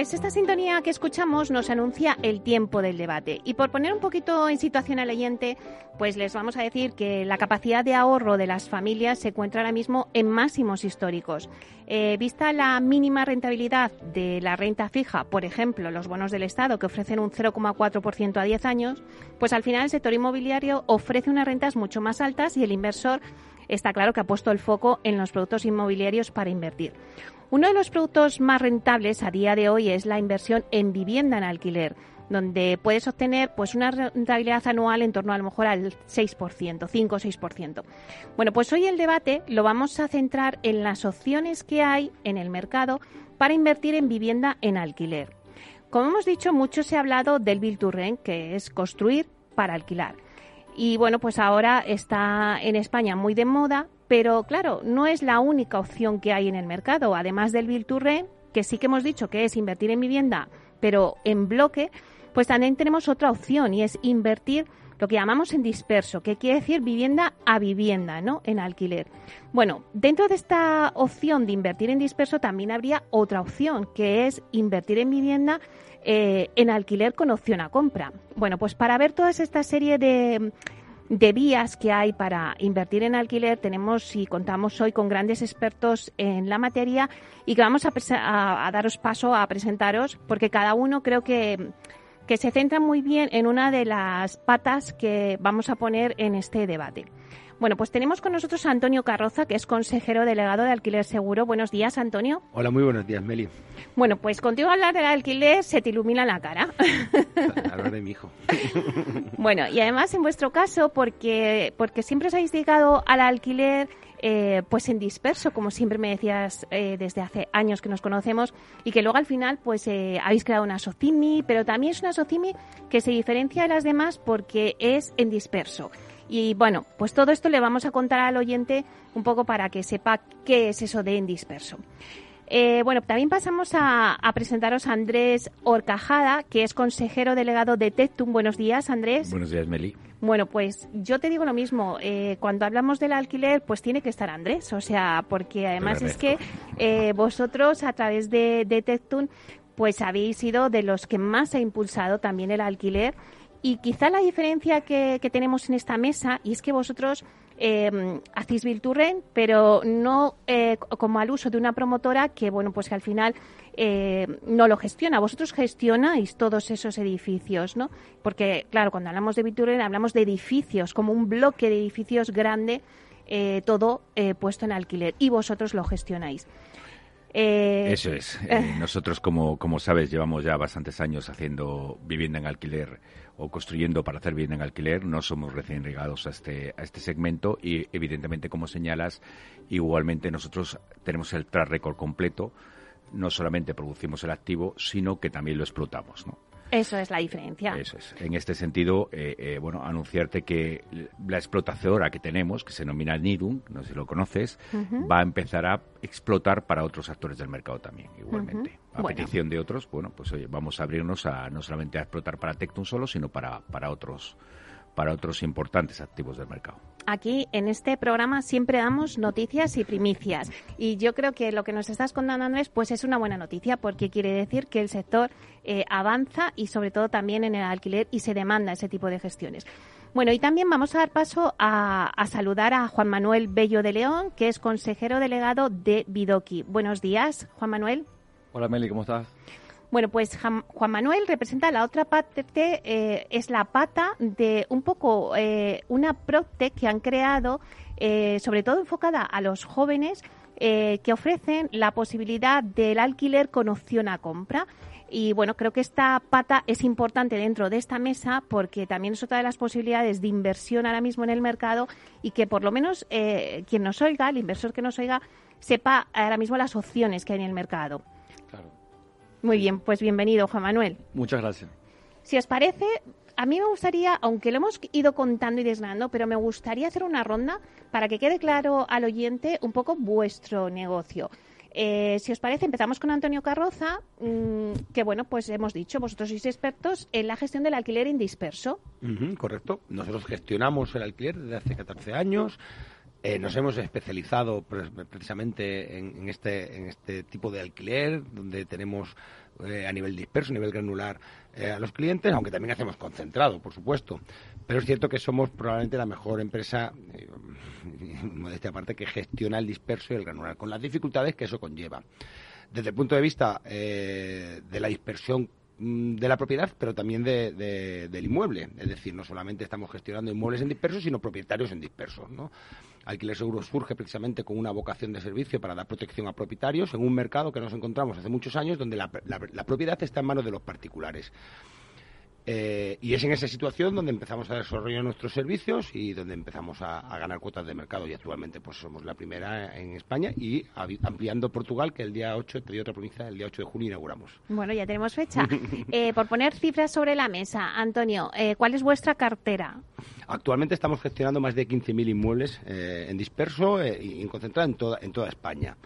Pues esta sintonía que escuchamos nos anuncia el tiempo del debate. Y por poner un poquito en situación al oyente, pues les vamos a decir que la capacidad de ahorro de las familias se encuentra ahora mismo en máximos históricos. Eh, vista la mínima rentabilidad de la renta fija, por ejemplo, los bonos del Estado que ofrecen un 0,4% a 10 años, pues al final el sector inmobiliario ofrece unas rentas mucho más altas y el inversor está claro que ha puesto el foco en los productos inmobiliarios para invertir. Uno de los productos más rentables a día de hoy es la inversión en vivienda en alquiler donde puedes obtener pues una rentabilidad anual en torno a lo mejor al 6%, 5 o 6%. Bueno, pues hoy el debate lo vamos a centrar en las opciones que hay en el mercado para invertir en vivienda en alquiler. Como hemos dicho, mucho se ha hablado del Build to Rent, que es construir para alquilar. Y bueno, pues ahora está en España muy de moda pero claro, no es la única opción que hay en el mercado. Además del Rent, que sí que hemos dicho que es invertir en vivienda, pero en bloque, pues también tenemos otra opción y es invertir lo que llamamos en disperso, que quiere decir vivienda a vivienda, ¿no? En alquiler. Bueno, dentro de esta opción de invertir en disperso también habría otra opción, que es invertir en vivienda eh, en alquiler con opción a compra. Bueno, pues para ver toda esta serie de de vías que hay para invertir en alquiler, tenemos y contamos hoy con grandes expertos en la materia y que vamos a, daros paso a presentaros, porque cada uno creo que, que se centra muy bien en una de las patas que vamos a poner en este debate. Bueno, pues tenemos con nosotros a Antonio Carroza, que es consejero delegado de Alquiler Seguro. Buenos días, Antonio. Hola, muy buenos días, Meli. Bueno, pues contigo hablar del alquiler se te ilumina la cara. Hablar de mi hijo. bueno, y además en vuestro caso, porque, porque siempre os habéis dedicado al alquiler eh, pues en disperso, como siempre me decías eh, desde hace años que nos conocemos, y que luego al final pues eh, habéis creado una SOCIMI, pero también es una SOCIMI que se diferencia de las demás porque es en disperso. Y bueno, pues todo esto le vamos a contar al oyente un poco para que sepa qué es eso de en disperso. Eh, bueno, también pasamos a, presentaros a Andrés Orcajada, que es consejero delegado de Tectum. Buenos días, Andrés. Buenos días, Meli. Bueno, pues yo te digo lo mismo. Eh, cuando hablamos del alquiler, pues tiene que estar Andrés. O sea, porque además es que eh, vosotros, a través de, de Tectum, pues habéis sido de los que más ha impulsado también el alquiler y quizá la diferencia que, tenemos en esta mesa, y es que vosotros eh, hacéis Bilturren, pero no eh, como al uso de una promotora que, bueno, pues que al final eh, no lo gestiona. Vosotros gestionáis todos esos edificios, ¿no? Porque, claro, cuando hablamos de Bilturren hablamos de edificios, como un bloque de edificios grande, eh, todo puesto en alquiler, y vosotros lo gestionáis. Eso es. nosotros, como, como sabes, llevamos ya bastantes años haciendo vivienda en alquiler o construyendo para hacer bien en alquiler, no somos recién regados a este, a este segmento y evidentemente, como señalas, igualmente nosotros tenemos el track record completo, no solamente producimos el activo, sino que también lo explotamos, ¿no? Eso es la diferencia. Eso es. En este sentido, eh, eh, bueno, anunciarte que la explotadora que tenemos, que se denomina Nidum, no sé si lo conoces, va a empezar a explotar para otros actores del mercado también, igualmente. A petición de otros, bueno, pues oye, vamos a abrirnos a no solamente a explotar para Tectum solo, sino para, para otros para otros importantes activos del mercado. Aquí en este programa siempre damos noticias y primicias y yo creo que lo que nos estás contando Andrés pues es una buena noticia porque quiere decir que el sector eh, avanza y sobre todo también en el alquiler y se demanda ese tipo de gestiones. Bueno, y también vamos a dar paso a, a, saludar a Juan Manuel Bello de León, que es consejero delegado de Bidoki. Buenos días, Juan Manuel. Hola Meli, ¿cómo estás? Bueno, pues Juan Manuel representa la otra parte, eh, es la pata de un poco eh, una Proctec que han creado, eh, sobre todo enfocada a los jóvenes, que ofrecen la posibilidad del alquiler con opción a compra. Y bueno, creo que esta pata es importante dentro de esta mesa porque también es otra de las posibilidades de inversión ahora mismo en el mercado y que por lo menos quien nos oiga, el inversor que nos oiga, sepa ahora mismo las opciones que hay en el mercado. Muy bien, pues bienvenido, Juan Manuel. Muchas gracias. Si os parece, a mí me gustaría, aunque lo hemos ido contando y desgranando, pero me gustaría hacer una ronda para que quede claro al oyente un poco vuestro negocio. Eh, si os parece, empezamos con Antonio Carroza, mm, que bueno, pues hemos dicho, vosotros sois expertos en la gestión del alquiler indisperso. correcto. Nosotros gestionamos el alquiler desde hace 14 años. Eh, nos hemos especializado precisamente en, este, en este tipo de alquiler, donde tenemos eh, a nivel disperso, a nivel granular, a los clientes, aunque también hacemos concentrado, por supuesto. Pero es cierto que somos probablemente la mejor empresa, modestia aparte, que gestiona el disperso y el granular, con las dificultades que eso conlleva. Desde el punto de vista eh, de la dispersión de la propiedad, pero también del inmueble. Es decir, no solamente estamos gestionando inmuebles en disperso, sino propietarios en dispersos. ¿no? Alquiler Seguro surge precisamente con una vocación de servicio para dar protección a propietarios en un mercado que nos encontramos hace muchos años donde la propiedad está en manos de los particulares. Eh, y es en esa situación donde empezamos a desarrollar nuestros servicios y donde empezamos a, ganar cuotas de mercado. Y actualmente pues somos la primera en España y ampliando Portugal, que el día 8, te otra provincia, el día 8 de junio inauguramos. Bueno, ya tenemos fecha. Eh, por poner cifras sobre la mesa, Antonio, eh, ¿cuál es vuestra cartera? Actualmente estamos gestionando más de 15.000 inmuebles en disperso y concentrado en toda, en toda España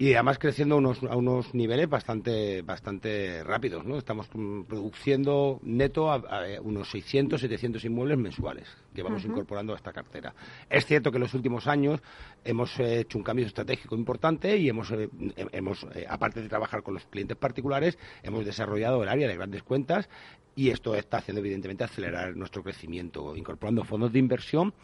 y además creciendo a unos, a unos niveles bastante bastante rápidos, ¿no? Estamos produciendo neto a, unos 600, 700 inmuebles mensuales que vamos incorporando a esta cartera. Es cierto que en los últimos años hemos hecho un cambio estratégico importante y hemos, eh, hemos eh, aparte de trabajar con los clientes particulares, hemos desarrollado el área de grandes cuentas y esto está haciendo evidentemente acelerar nuestro crecimiento, incorporando fondos de inversión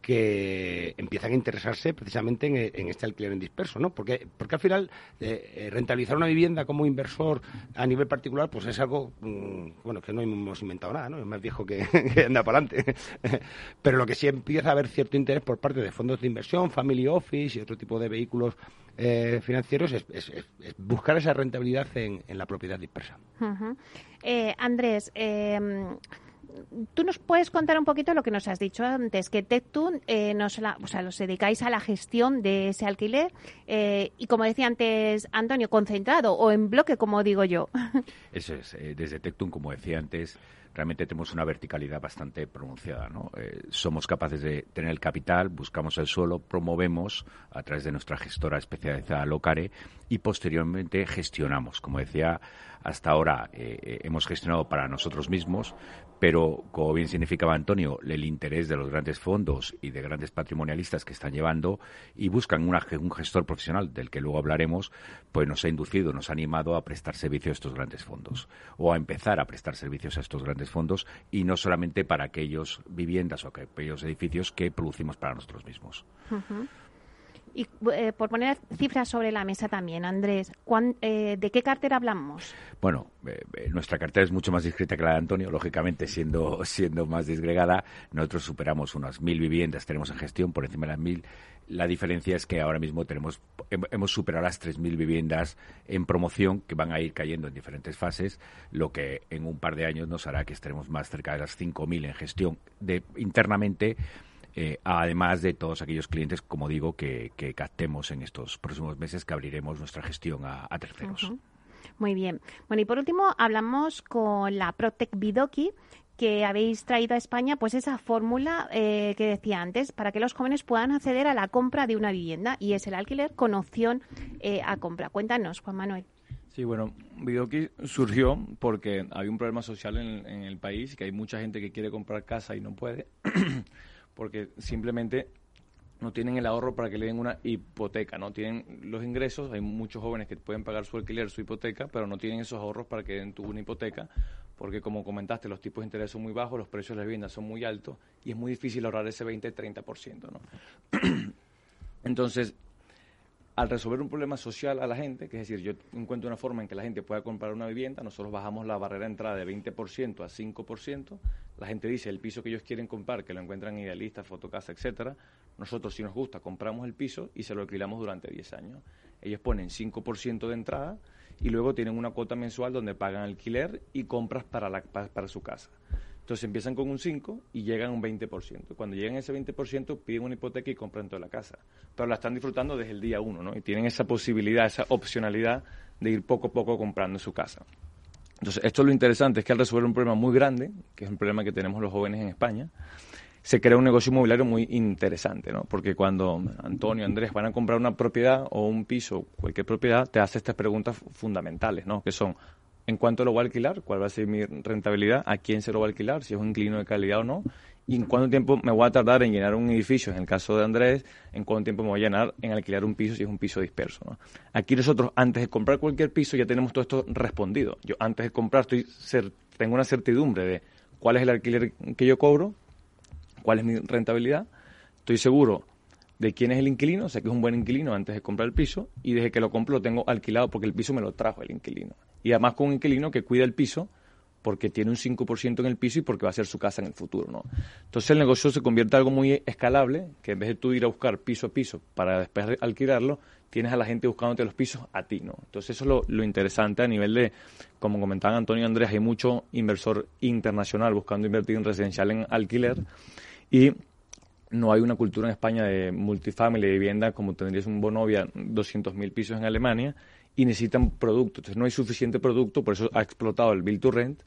que empiezan a interesarse precisamente en, este alquiler en disperso, ¿no? Porque, porque al final eh, eh, rentabilizar una vivienda como inversor a nivel particular, pues es algo, mm, bueno, que no hemos inventado nada, ¿no? Es más viejo que, anda para adelante. Pero lo que sí empieza a haber cierto interés por parte de fondos de inversión, family office y otro tipo de vehículos eh, financieros es, buscar esa rentabilidad en, la propiedad dispersa. Andrés, tú nos puedes contar un poquito lo que nos has dicho antes, que Tectun eh, nos o sea, los dedicáis a la gestión de ese alquiler eh, y, como decía antes Antonio, concentrado o en bloque, como digo yo. Eso es, eh, desde Tectun, como decía antes, realmente tenemos una verticalidad bastante pronunciada. ¿no? Eh, somos capaces de tener el capital, buscamos el suelo, promovemos a través de nuestra gestora especializada Locare y posteriormente gestionamos. Como decía, hasta ahora hemos gestionado para nosotros mismos, pero como bien significaba Antonio, el interés de los grandes fondos y de grandes patrimonialistas que están llevando y buscan un gestor profesional del que luego hablaremos, pues nos ha inducido, nos ha animado a prestar servicio a estos grandes fondos o a empezar a prestar servicios a estos grandes fondos y no solamente para aquellos viviendas o aquellos edificios que producimos para nosotros mismos. Y eh, por poner cifras sobre la mesa también, Andrés, eh, ¿de qué cartera hablamos? Bueno, eh, nuestra cartera es mucho más discreta que la de Antonio, lógicamente siendo, siendo más disgregada. Nosotros superamos unas mil viviendas, tenemos en gestión por encima de las mil. La diferencia es que ahora mismo tenemos, hemos superado las tres mil viviendas en promoción que van a ir cayendo en diferentes fases, lo que en un par de años nos hará que estaremos más cerca de las cinco mil en gestión de, internamente eh, además de todos aquellos clientes, como digo, que, captemos en estos próximos meses que abriremos nuestra gestión a, terceros. Muy bien. Bueno, y por último hablamos con la Protec Bidoki, que habéis traído a España pues esa fórmula eh, que decía antes para que los jóvenes puedan acceder a la compra de una vivienda y es el alquiler con opción eh, a compra. Cuéntanos, Juan Manuel. Sí, bueno, Bidoki surgió porque había un problema social en, en el país, que hay mucha gente que quiere comprar casa y no puede. porque simplemente no tienen el ahorro para que le den una hipoteca, no tienen los ingresos, hay muchos jóvenes que pueden pagar su alquiler, su hipoteca, pero no tienen esos ahorros para que den tu una hipoteca, porque como comentaste, los tipos de interés son muy bajos, los precios de la vivienda son muy altos y es muy difícil ahorrar ese 20-30%, ¿no? Entonces, al resolver un problema social a la gente, que es decir, yo encuentro una forma en que la gente pueda comprar una vivienda, nosotros bajamos la barrera de entrada de 20% a 5%, la gente dice el piso que ellos quieren comprar, que lo encuentran idealista, fotocasa, etcétera, nosotros si nos gusta compramos el piso y se lo alquilamos durante 10 años. Ellos ponen 5% de entrada y luego tienen una cuota mensual donde pagan alquiler y compras para, la, para su casa. Entonces empiezan con un 5 y llegan a un 20%. Cuando llegan a ese 20% piden una hipoteca y compran toda la casa. Pero la están disfrutando desde el día 1, ¿no? Y tienen esa posibilidad, esa opcionalidad de ir poco a poco comprando su casa. Entonces, esto es lo interesante, es que al resolver un problema muy grande, que es un problema que tenemos los jóvenes en España, se crea un negocio inmobiliario muy interesante, ¿no? Porque cuando Antonio, Andrés van a comprar una propiedad o un piso, cualquier propiedad, te hace estas preguntas fundamentales, ¿no? Que son, ¿en cuánto lo voy a alquilar? ¿Cuál va a ser mi rentabilidad? ¿A quién se lo va a alquilar? ¿Si es un inquilino de calidad o no? ¿Y en cuánto tiempo me voy a tardar en llenar un edificio? En el caso de Andrés, ¿en cuánto tiempo me voy a llenar en alquilar un piso si es un piso disperso? Aquí nosotros, antes de comprar cualquier piso, ya tenemos todo esto respondido. Yo antes de comprar estoy tengo una certidumbre de cuál es el alquiler que yo cobro, cuál es mi rentabilidad, estoy seguro de quién es el inquilino, sé que es un buen inquilino antes de comprar el piso y desde que lo compro lo tengo alquilado porque el piso me lo trajo el inquilino. Y además con un inquilino que cuida el piso porque tiene un 5% en el piso y porque va a ser su casa en el futuro, ¿no? Entonces el negocio se convierte en algo muy escalable, que en vez de tú ir a buscar piso a piso para después alquilarlo, tienes a la gente buscándote los pisos a ti, ¿no? Entonces eso es lo, interesante a nivel de, como comentaban Antonio y Andrés, hay mucho inversor internacional buscando invertir en residencial en alquiler y no hay una cultura en España de multifamily, de vivienda, como tendrías un Bonovia, 200.000 pisos en Alemania, y necesitan producto. Entonces no hay suficiente producto, por eso ha explotado el Build to Rent.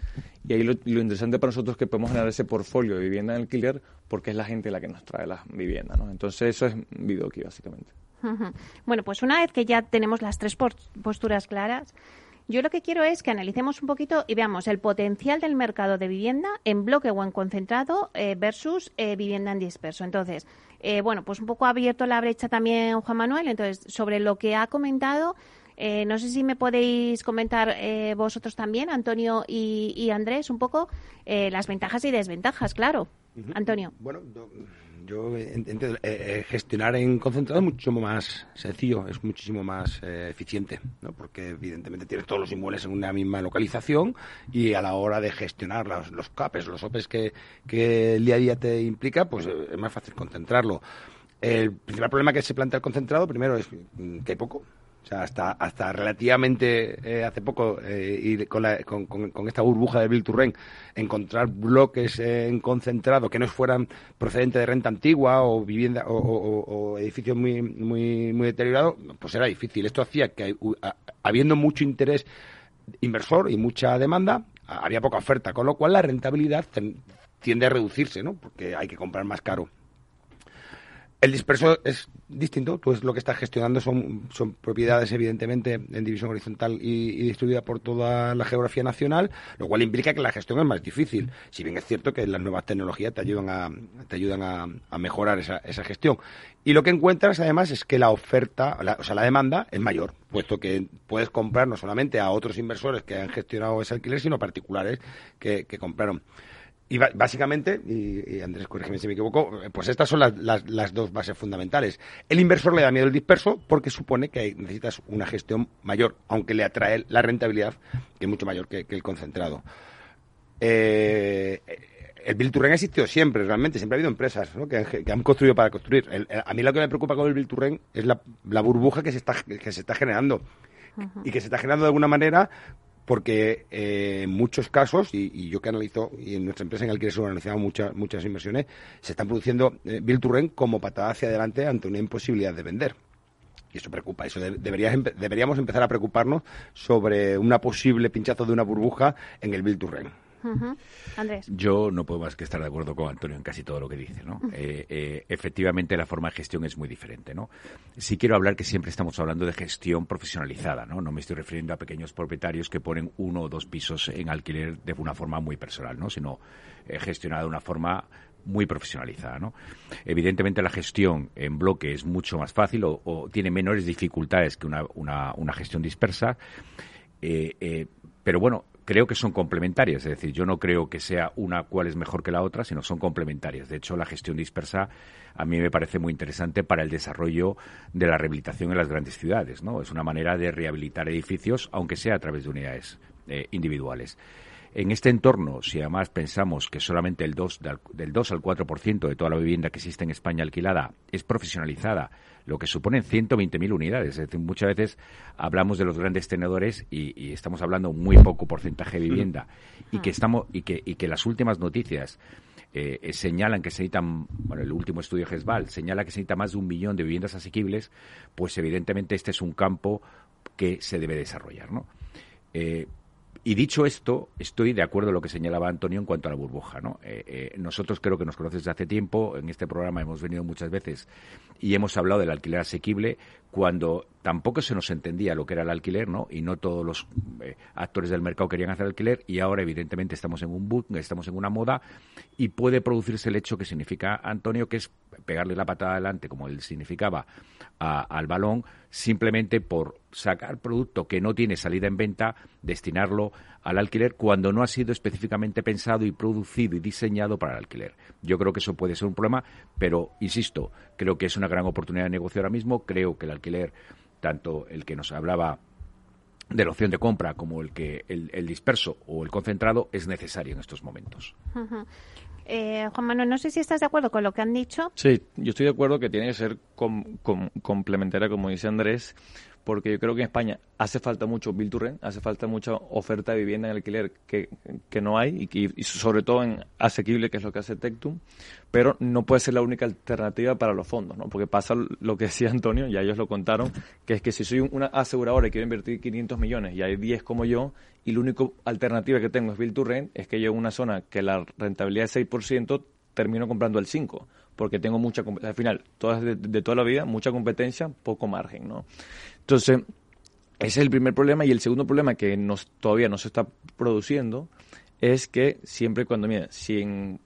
Y ahí lo, interesante para nosotros es que podemos generar ese portfolio de vivienda en alquiler porque es la gente la que nos trae las viviendas. ¿no? Entonces eso es Bidoki, básicamente. Bueno, pues una vez que ya tenemos las tres posturas claras, yo lo que quiero es que analicemos un poquito y veamos el potencial del mercado de vivienda en bloque o en concentrado eh, versus eh, vivienda en disperso. Entonces, eh, bueno, pues un poco ha abierto la brecha también Juan Manuel. Entonces, sobre lo que ha comentado, no sé si me podéis comentar vosotros también, Antonio y, Andrés, un poco las ventajas y desventajas, claro. Antonio. Bueno, yo entiendo, eh, eh, gestionar en concentrado es mucho más sencillo, es muchísimo más eh, eficiente, ¿no? porque evidentemente tienes todos los inmuebles en una misma localización y a la hora de gestionar los, los CAPES, los OPEs que, que el día a día te implica, pues es más fácil concentrarlo. El principal problema que se plantea el concentrado, primero, es que hay poco, o sea, hasta, hasta relativamente eh, hace poco, eh, con, con, esta burbuja de Bill Turren, encontrar bloques en concentrado que no fueran procedentes de renta antigua o vivienda o, edificios muy, muy, muy deteriorados, pues era difícil. Esto hacía que, habiendo mucho interés inversor y mucha demanda, había poca oferta, con lo cual la rentabilidad tiende a reducirse, ¿no? Porque hay que comprar más caro. El disperso es distinto, tú es lo que estás gestionando son, son propiedades evidentemente en división horizontal y, distribuida por toda la geografía nacional, lo cual implica que la gestión es más difícil. Si bien es cierto que las nuevas tecnologías te ayudan a, te ayudan a, mejorar esa, esa, gestión. Y lo que encuentras además es que la oferta, o sea, la demanda es mayor, puesto que puedes comprar no solamente a otros inversores que han gestionado ese alquiler, sino particulares que, que compraron. Y básicamente, y, Andrés, corrígeme si me equivoco, pues estas son las, dos bases fundamentales. El inversor le da miedo al disperso porque supone que necesitas una gestión mayor, aunque le atrae la rentabilidad, que es mucho mayor que, el concentrado. Eh, el Build to Rent ha existido siempre, realmente. Siempre ha habido empresas que, han, construido para construir. a mí lo que me preocupa con el Rent es la, burbuja que se está, que se está generando. Y que se está generando de alguna manera porque eh, en muchos casos, y, yo que analizo, y en nuestra empresa en Alquiler hemos analizado muchas, muchas inversiones, se están produciendo eh, Bill Turren como patada hacia adelante ante una imposibilidad de vender. Y eso preocupa. Eso deberíamos empezar a preocuparnos sobre una posible pinchazo de una burbuja en el Bill Turren. Yo no puedo más que estar de acuerdo con Antonio en casi todo lo que dice. ¿no? Eh, eh, efectivamente, la forma de gestión es muy diferente. ¿no? Sí quiero hablar que siempre estamos hablando de gestión profesionalizada. No, no me estoy refiriendo a pequeños propietarios que ponen uno o dos pisos en alquiler de una forma muy personal, ¿no? sino eh, gestionada de una forma muy profesionalizada. ¿no? Evidentemente la gestión en bloque es mucho más fácil o, tiene menores dificultades que una, una, una gestión dispersa. pero bueno, creo que son complementarias, es decir, yo no creo que sea una cual es mejor que la otra, sino son complementarias. De hecho, la gestión dispersa a mí me parece muy interesante para el desarrollo de la rehabilitación en las grandes ciudades, ¿no? Es una manera de rehabilitar edificios, aunque sea a través de unidades eh, individuales. En este entorno, si además pensamos que solamente el 2, del 2 al 4% de toda la vivienda que existe en España alquilada es profesionalizada, lo que suponen 120.000 unidades. Es decir, muchas veces hablamos de los grandes tenedores y, estamos hablando muy poco porcentaje de vivienda y que estamos y que, y que las últimas noticias eh, señalan que se necesitan, bueno, el último estudio GESVAL señala que se necesita más de un millón de viviendas asequibles, pues evidentemente este es un campo que se debe desarrollar, ¿no? Eh, y dicho esto, estoy de acuerdo en lo que señalaba Antonio en cuanto a la burbuja. ¿no? Eh, eh, nosotros creo que nos conoces desde hace tiempo. En este programa hemos venido muchas veces y hemos hablado del alquiler asequible cuando tampoco se nos entendía lo que era el alquiler, ¿no? Y no todos los eh, actores del mercado querían hacer alquiler y ahora evidentemente estamos en un boom, estamos en una moda y puede producirse el hecho que significa Antonio, que es pegarle la patada adelante, como él significaba, al balón, simplemente por sacar producto que no tiene salida en venta, destinarlo al alquiler cuando no ha sido específicamente pensado y producido y diseñado para el alquiler. Yo creo que eso puede ser un problema, pero insisto, creo que es una gran oportunidad de negocio ahora mismo, creo que el alquiler tanto el que nos hablaba de la opción de compra como el que el, disperso o el concentrado es necesario en estos momentos. Eh, Juan Manuel, no sé si estás de acuerdo con lo que han dicho. Sí, yo estoy de acuerdo que tiene que ser complementaria, como dice Andrés, porque yo creo que en España hace falta mucho build to rent, hace falta mucha oferta de vivienda en alquiler que, que no hay y, sobre todo en asequible, que es lo que hace Tectum, pero no puede ser la única alternativa para los fondos, ¿no? Porque pasa lo que decía Antonio, ya ellos lo contaron, que es que si soy una aseguradora y quiero invertir 500 millones y hay 10 como yo y la única alternativa que tengo es build to rent, es que yo en una zona que la rentabilidad es 6%, termino comprando el 5% porque tengo mucha al final todas de, toda la vida mucha competencia poco margen no entonces, ese es el primer problema. Y el segundo problema que nos, todavía no se está produciendo es que siempre cuando, mira, si en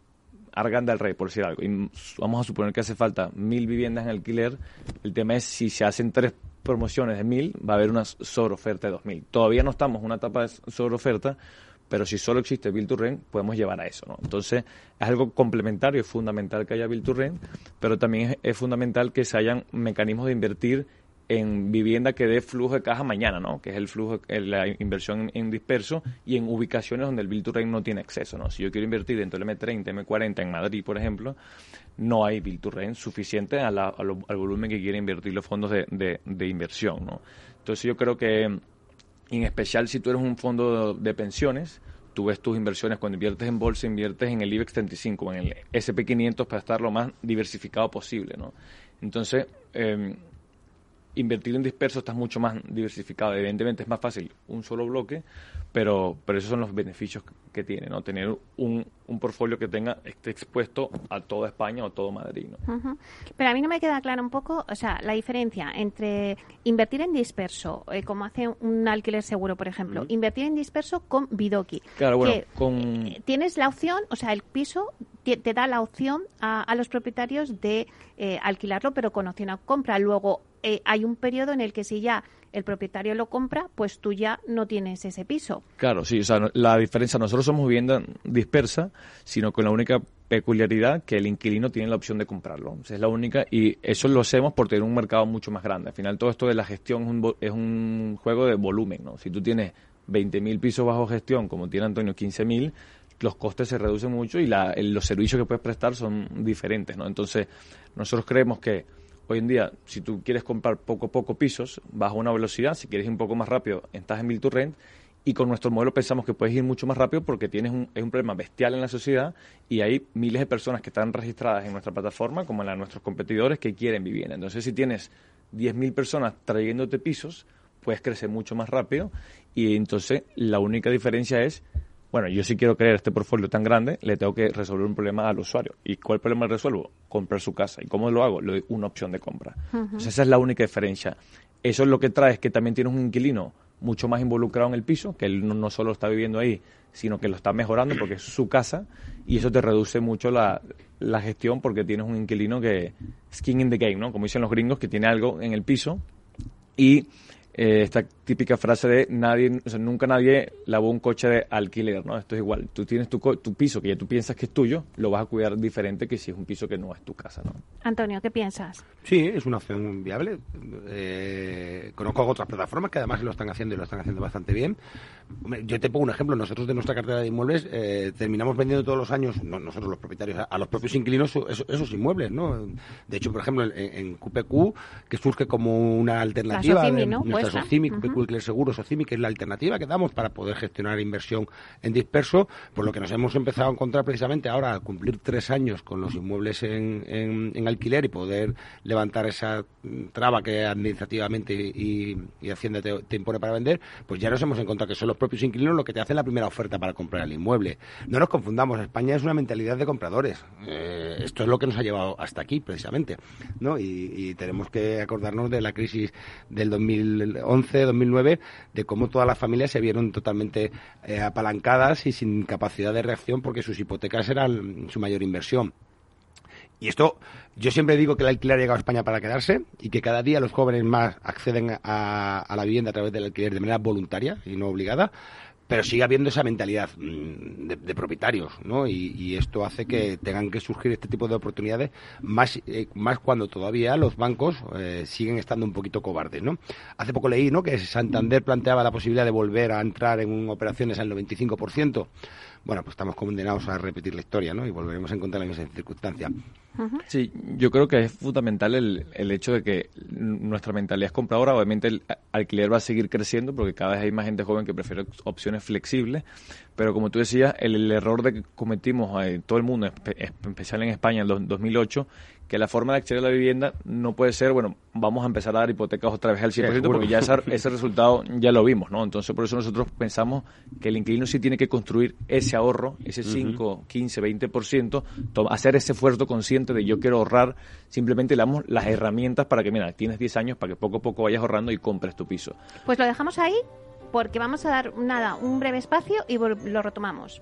Arganda del Rey, por decir algo, y vamos a suponer que hace falta mil viviendas en alquiler, el tema es si se hacen tres promociones de mil, va a haber una sobreoferta de dos mil. Todavía no estamos en una etapa de sobreoferta, pero si solo existe Bill to podemos llevar a eso, ¿no? Entonces, es algo complementario, es fundamental que haya Bill to pero también es, es fundamental que se hayan mecanismos de invertir en vivienda que dé flujo de caja mañana, ¿no? Que es el flujo, la inversión en disperso y en ubicaciones donde el Build to Rent no tiene acceso, ¿no? Si yo quiero invertir dentro del M30, M40 en Madrid, por ejemplo, no hay Build to Rent suficiente al volumen que quieren invertir los fondos de, inversión, ¿no? Entonces yo creo que, en especial si tú eres un fondo de pensiones, tú ves tus inversiones cuando inviertes en bolsa, inviertes en el IBEX 35, en el SP500 para estar lo más diversificado posible, ¿no? Entonces, eh, invertir en disperso estás mucho más diversificado. Evidentemente es más fácil un solo bloque, pero, pero esos son los beneficios que tiene, ¿no? Tener un, un portfolio que tenga esté expuesto a toda España o todo Madrid, ¿no? Pero a mí no me queda claro un poco, o sea, la diferencia entre invertir en disperso, eh, como hace un alquiler seguro, por ejemplo, invertir en disperso con Bidoki. Claro, bueno, con... Eh, tienes la opción, o sea, el piso te, da la opción a, a los propietarios de eh, alquilarlo, pero con opción a compra. Luego, eh, hay un periodo en el que si ya el propietario lo compra, pues tú ya no tienes ese piso. Claro, sí, o sea, la diferencia, nosotros somos vivienda dispersa, sino con la única peculiaridad que el inquilino tiene la opción de comprarlo. es la única, y eso lo hacemos por tener un mercado mucho más grande. Al final, todo esto de la gestión es un, es un juego de volumen, ¿no? Si tú tienes 20.000 pisos bajo gestión, como tiene Antonio 15.000, los costes se reducen mucho y la, los servicios que puedes prestar son diferentes, ¿no? Entonces, nosotros creemos que Hoy en día, si tú quieres comprar poco a poco pisos, bajo una velocidad, si quieres ir un poco más rápido, estás en Build to Rent, y con nuestro modelo pensamos que puedes ir mucho más rápido porque tienes un, es un problema bestial en la sociedad y hay miles de personas que están registradas en nuestra plataforma, como en la de nuestros competidores, que quieren vivienda. Entonces, si tienes 10.000 personas trayéndote pisos, puedes crecer mucho más rápido. Y entonces la única diferencia es bueno, yo si quiero crear este portfolio tan grande, le tengo que resolver un problema al usuario. ¿Y cuál problema le resuelvo? Comprar su casa. ¿Y cómo lo hago? Le doy una opción de compra. esa es la única diferencia. Eso es lo que trae es que también tienes un inquilino mucho más involucrado en el piso, que él no, solo está viviendo ahí, sino que lo está mejorando porque es su casa y eso te reduce mucho la, la gestión porque tienes un inquilino que skin in the game, ¿no? Como dicen los gringos, que tiene algo en el piso y eh, esta típica frase de nadie, o sea, nunca nadie lavó un coche de alquiler, ¿no? Esto es igual. Tú tienes tu, tu piso que ya tú piensas que es tuyo, lo vas a cuidar diferente que si es un piso que no es tu casa, ¿no? Antonio, ¿qué piensas? Sí, es una opción viable. Eh, conozco otras plataformas que además lo están haciendo y lo están haciendo bastante bien. Yo te pongo un ejemplo. Nosotros de nuestra cartera de inmuebles eh, terminamos vendiendo todos los años, nosotros los propietarios, a, los propios inquilinos esos, inmuebles, ¿no? De hecho, por ejemplo, en, en QPQ, que surge como una alternativa. La ¿no? Nuestra Socimi, QPQ Seguro Socimi, que es la alternativa que damos para poder gestionar inversión en disperso, por lo que nos hemos empezado a encontrar precisamente ahora al cumplir tres años con los inmuebles en, en, alquiler y poder levantar esa traba que administrativamente y, y Hacienda te, te, impone para vender, pues ya nos hemos encontrado que son los propios inquilinos los que te hacen la primera oferta para comprar el inmueble. No nos confundamos, España es una mentalidad de compradores. Eh, esto es lo que nos ha llevado hasta aquí, precisamente. ¿no? Y, tenemos que acordarnos de la crisis del 2011-2009, de cómo todas las familias se vieron totalmente eh, apalancadas y sin capacidad de reacción porque sus hipotecas eran su mayor inversión. Y esto, yo siempre digo que el alquiler ha llegado a España para quedarse y que cada día los jóvenes más acceden a, a la vivienda a través del alquiler de manera voluntaria y no obligada pero sigue habiendo esa mentalidad mm, de, propietarios, ¿no? Y, esto hace que tengan que surgir este tipo de oportunidades más, eh, más cuando todavía los bancos eh, siguen estando un poquito cobardes, ¿no? Hace poco leí, ¿no? Que Santander planteaba la posibilidad de volver a entrar en operaciones al 95% bueno, pues estamos condenados a repetir la historia, ¿no? Y volveremos a encontrar en esa circunstancia. Sí, yo creo que es fundamental el, el, hecho de que nuestra mentalidad es compradora. Obviamente el alquiler va a seguir creciendo porque cada vez hay más gente joven que prefiere opciones flexibles. Pero como tú decías, el, error de que cometimos en todo el mundo, en especial en España en 2008, que la forma de acceder a la vivienda no puede ser, bueno, vamos a empezar a dar hipotecas otra vez al 100%, porque ya ese resultado ya lo vimos, ¿no? Entonces, por eso nosotros pensamos que el inquilino sí tiene que construir ese ahorro, ese 5, 15, 20%, hacer ese esfuerzo consciente de yo quiero ahorrar, simplemente le damos las herramientas para que, mira, tienes 10 años para que poco a poco vayas ahorrando y compres tu piso. Pues lo dejamos ahí porque vamos a dar, nada, un breve espacio y lo retomamos.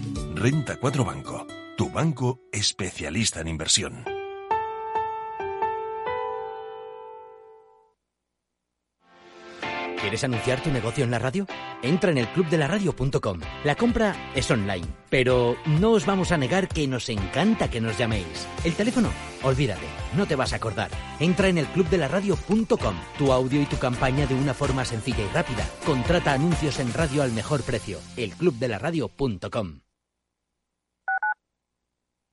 Renta 4 Banco, tu banco especialista en inversión. ¿Quieres anunciar tu negocio en la radio? Entra en el clubdelaradio.com. La compra es online, pero no os vamos a negar que nos encanta que nos llaméis. El teléfono, olvídate, no te vas a acordar. Entra en el clubdelaradio.com. Tu audio y tu campaña de una forma sencilla y rápida. Contrata anuncios en radio al mejor precio. Elclubdelaradio.com.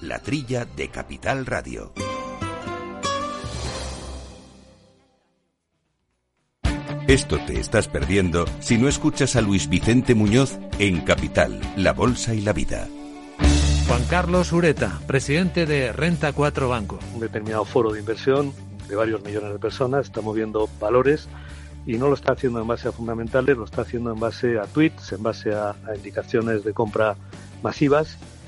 la trilla de Capital Radio. Esto te estás perdiendo si no escuchas a Luis Vicente Muñoz en Capital, La Bolsa y la Vida. Juan Carlos Ureta, presidente de Renta 4 Banco. Un determinado foro de inversión de varios millones de personas está moviendo valores y no lo está haciendo en base a fundamentales, lo está haciendo en base a tweets, en base a, indicaciones de compra masivas,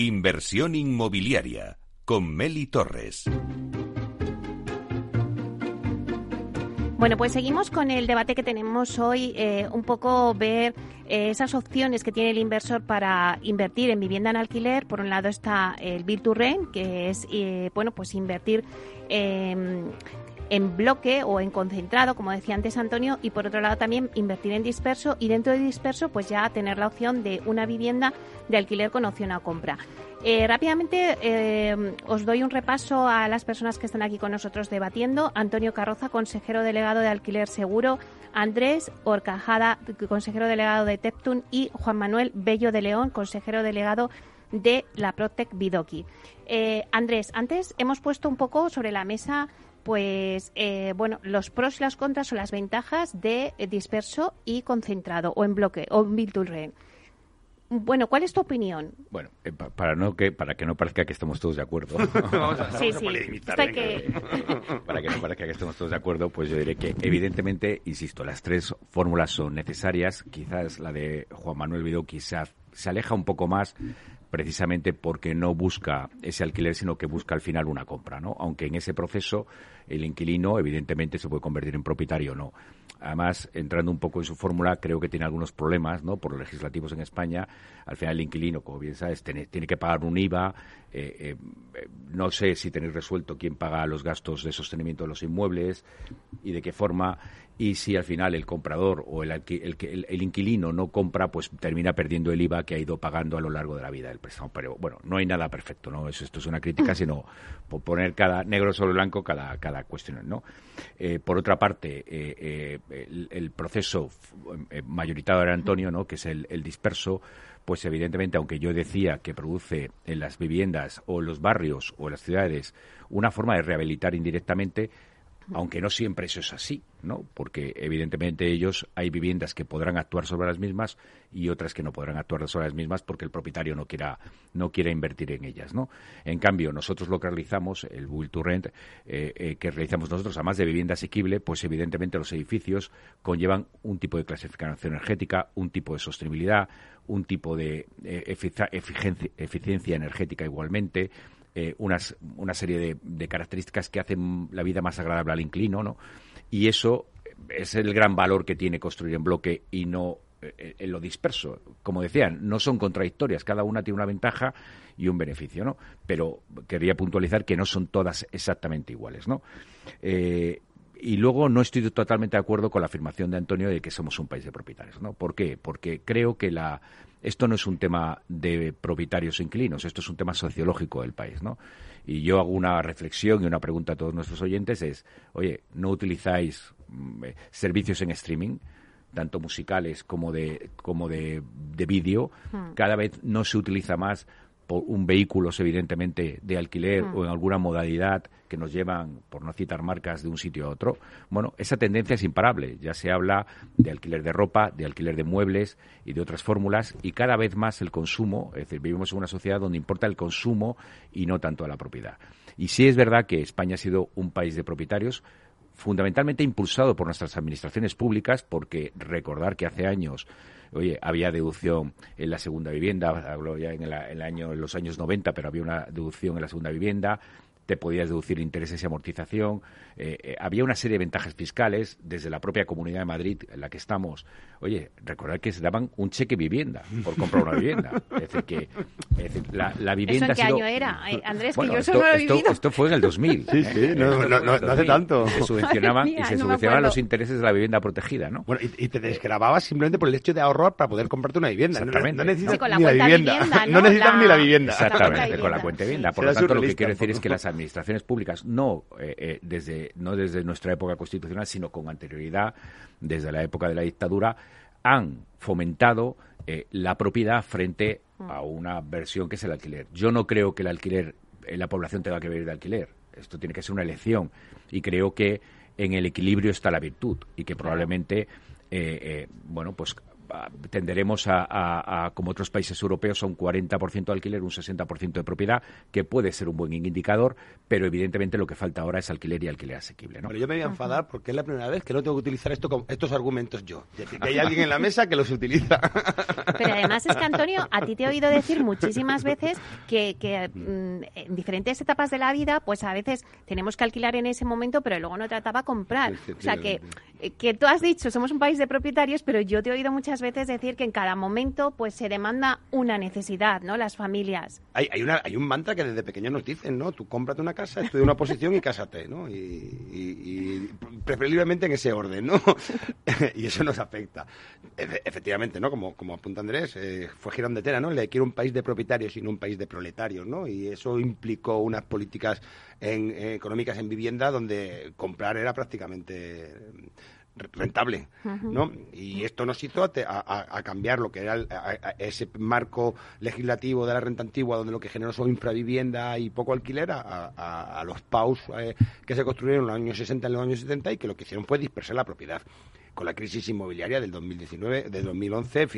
Inversión inmobiliaria con Meli Torres. Bueno, pues seguimos con el debate que tenemos hoy, eh, un poco ver eh, esas opciones que tiene el inversor para invertir en vivienda en alquiler. Por un lado está el Build que es, eh, bueno, pues invertir en bloque o en concentrado, como decía antes Antonio, y por otro lado también invertir en disperso y dentro de disperso pues ya tener la opción de una vivienda de alquiler con opción a compra. Eh, rápidamente eh, os doy un repaso a las personas que están aquí con nosotros debatiendo. Antonio Carroza, consejero delegado de Alquiler Seguro, Andrés Orcajada, consejero delegado de Teptun y Juan Manuel Bello de León, consejero delegado de la Protec Bidoki. Eh, Andrés, antes hemos puesto un poco sobre la mesa pues eh, bueno, los pros y las contras o las ventajas de disperso y concentrado o en bloque o en build Bueno, ¿cuál es tu opinión? Bueno, eh, para no que para que no parezca que estemos todos de acuerdo. sí, sí. Para que no parezca que estemos todos de acuerdo, pues yo diré que evidentemente, insisto, las tres fórmulas son necesarias. Quizás la de Juan Manuel Vidó quizás se aleja un poco más precisamente porque no busca ese alquiler, sino que busca al final una compra, ¿no? Aunque en ese proceso el inquilino, evidentemente, se puede convertir en propietario o no. Además, entrando un poco en su fórmula, creo que tiene algunos problemas, ¿no? Por los legislativos en España, al final el inquilino, como bien sabes, tiene, que pagar un IVA. Eh, eh, no sé si tenéis resuelto quién paga los gastos de sostenimiento de los inmuebles y de qué forma y si al final el comprador o el, el, el, inquilino no compra, pues termina perdiendo el IVA que ha ido pagando a lo largo de la vida del préstamo. Pero bueno, no hay nada perfecto, ¿no? esto es una crítica, sino por poner cada negro sobre blanco cada, cada cuestión, ¿no? Eh, por otra parte, eh, eh, el, proceso mayoritario de Antonio, ¿no? Que es el, disperso, pues evidentemente, aunque yo decía que produce en las viviendas o en los barrios o en las ciudades una forma de rehabilitar indirectamente, aunque no siempre eso es así, ¿no? Porque evidentemente ellos hay viviendas que podrán actuar sobre las mismas y otras que no podrán actuar sobre las mismas porque el propietario no quiera no quiera invertir en ellas, ¿no? En cambio, nosotros lo que realizamos, el Build to Rent, eh, eh, que realizamos nosotros, además de vivienda asequible, pues evidentemente los edificios conllevan un tipo de clasificación energética, un tipo de sostenibilidad, un tipo de eh, eficiencia energética igualmente, eh, unas, una serie de, características que hacen la vida más agradable al inclino, ¿no? Y eso es el gran valor que tiene construir en bloque y no eh, en lo disperso. Como decían, no son contradictorias, cada una tiene una ventaja y un beneficio, ¿no? Pero quería puntualizar que no son todas exactamente iguales, ¿no? Eh, y luego no estoy totalmente de acuerdo con la afirmación de Antonio de que somos un país de propietarios, ¿no? ¿Por qué? Porque creo que la esto no es un tema de propietarios inquilinos, esto es un tema sociológico del país, ¿no? Y yo hago una reflexión y una pregunta a todos nuestros oyentes es, oye, ¿no utilizáis mm, eh, servicios en streaming? tanto musicales como de como de, de vídeo, hmm. cada vez no se utiliza más por un vehículo, evidentemente, de alquiler mm. o en alguna modalidad que nos llevan, por no citar marcas, de un sitio a otro, bueno, esa tendencia es imparable. Ya se habla de alquiler de ropa, de alquiler de muebles y de otras fórmulas, y cada vez más el consumo, es decir, vivimos en una sociedad donde importa el consumo y no tanto la propiedad. Y sí es verdad que España ha sido un país de propietarios, fundamentalmente impulsado por nuestras administraciones públicas, porque recordar que hace años oye, había deducción en la segunda vivienda, hablo ya en, el, año, en los años 90, pero había una deducción en la segunda vivienda, te podías deducir intereses y amortización. Eh, eh, había una serie de ventajas fiscales desde la propia Comunidad de Madrid en la que estamos. Oye, recordad que se daban un cheque vivienda por comprar una vivienda. Es decir, que la, vivienda... ¿Eso en qué año era, Andrés? que yo eso no lo he vivido. Esto, fue en el 2000. Sí, sí, ¿eh? no, hace tanto. Se subvencionaban, y se subvencionaban los intereses de la vivienda protegida, ¿no? Bueno, y, te desgrababas simplemente por el hecho de ahorrar para poder comprarte una vivienda. Exactamente. No, necesitas ni la vivienda. no, necesitas ni la vivienda. Exactamente, con la cuenta de vivienda. Por lo tanto, lo que quiero decir es que las administraciones públicas, no, eh, eh, desde, no desde nuestra época constitucional, sino con anterioridad, desde la época de la dictadura, han fomentado eh, la propiedad frente a una versión que es el alquiler. Yo no creo que el alquiler, la población tenga que vivir de alquiler. Esto tiene que ser una elección. Y creo que en el equilibrio está la virtud y que probablemente, bueno, pues tenderemos a, como otros países europeos, a un 40% de alquiler, un 60% de propiedad, que puede ser un buen indicador, pero evidentemente lo que falta ahora es alquiler y alquiler asequible. ¿no? Pero yo me voy a enfadar porque es la primera vez que no tengo que utilizar esto con estos argumentos yo. Es decir, que hay alguien en la mesa que los utiliza. Pero además es que, Antonio, a ti te he oído decir muchísimas veces que, mm, en diferentes etapas de la vida, pues a veces tenemos que alquilar en ese momento, pero luego no trataba comprar. O sea, que, que tú has dicho, somos un país de propietarios, pero yo te he oído muchas veces decir que en cada momento pues se demanda una necesidad, ¿no? Las familias. Hay, hay, una, hay un mantra que desde pequeño nos dicen, ¿no? Tú cómprate una casa, estudia una posición y cásate, ¿no? Y, preferiblemente en ese orden, ¿no? y eso nos afecta. efectivamente, ¿no? Como, como apunta Andrés, eh, fue girón de tela, ¿no? Le quiero un país de propietarios y no un país de proletarios, ¿no? Y eso implicó unas políticas en, económicas en vivienda donde comprar era prácticamente rentable, ¿no? Y esto nos hizo a, cambiar lo que era ese marco legislativo de la renta antigua, donde lo que generó son infravivienda y poco alquiler, a, los PAUs eh, que se construyeron en los años 60 y en los años 70 y que lo que hicieron fue dispersar la propiedad. Con la crisis inmobiliaria del 2019, del 2011,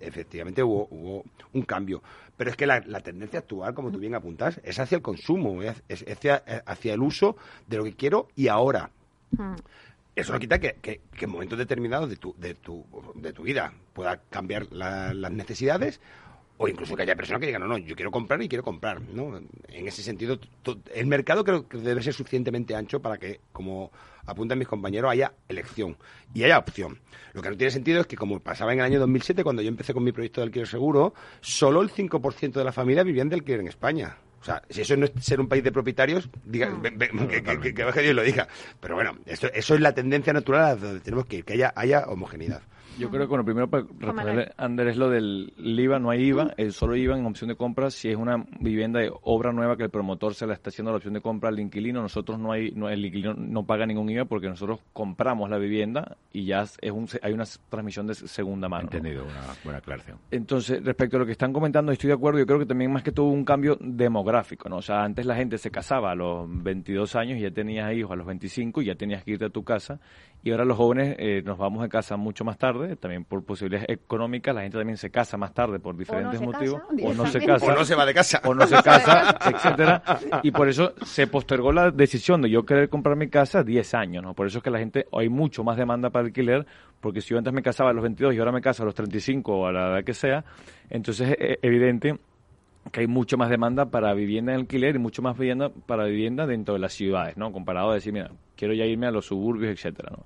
efectivamente hubo, hubo un cambio. Pero es que la, tendencia actual, como tú bien apuntas, es hacia el consumo, es, hacia, hacia, el uso de lo que quiero y ahora. Eso no quita que, que, en momentos determinados de tu, de tu, de tu vida pueda cambiar las necesidades o incluso que haya personas que digan, no, no, yo quiero comprar y quiero comprar, ¿no? En ese sentido, el mercado creo que debe ser suficientemente ancho para que, como apuntan mis compañeros, haya elección y haya opción. Lo que no tiene sentido es que, como pasaba en el año 2007, cuando yo empecé con mi proyecto de alquiler seguro, solo el 5% de la familia vivían de alquiler en España. O sea, si eso no es ser un país de propietarios, diga, que, que, que, Dios lo diga. Pero bueno, eso, eso es la tendencia natural a donde tenemos que ir, que haya, haya homogeneidad. Yo creo que, bueno, primero para responder Andrés lo del IVA, no hay IVA, el solo IVA en opción de compra si es una vivienda de obra nueva que el promotor se la está haciendo la opción de compra al inquilino, nosotros no hay, no, el inquilino no paga ningún IVA porque nosotros compramos la vivienda y ya es un, hay una transmisión de segunda mano. Entendido, una buena aclaración. Entonces, respecto a lo que están comentando, estoy de acuerdo, yo creo que también más que todo un cambio demográfico, ¿no? O sea, antes la gente se casaba a los 22 años y ya tenías hijos a los 25 y ya tenías que irte a tu casa y ahora los jóvenes eh, nos vamos de casa mucho más tarde, también por posibilidades económicas, la gente también se casa más tarde por diferentes motivos, o no se casa, o no se va de casa, o no se casa, etcétera, y por eso se postergó la decisión de yo querer comprar mi casa 10 años, ¿no? Por eso es que la gente, hay mucho más demanda para alquiler, porque si yo antes me casaba a los 22 y ahora me caso a los 35 o a la edad que sea, entonces es evidente que hay mucho más demanda para vivienda en alquiler y mucho más vivienda para vivienda dentro de las ciudades, ¿no? Comparado a decir, mira, quiero ya irme a los suburbios, etcétera, ¿no?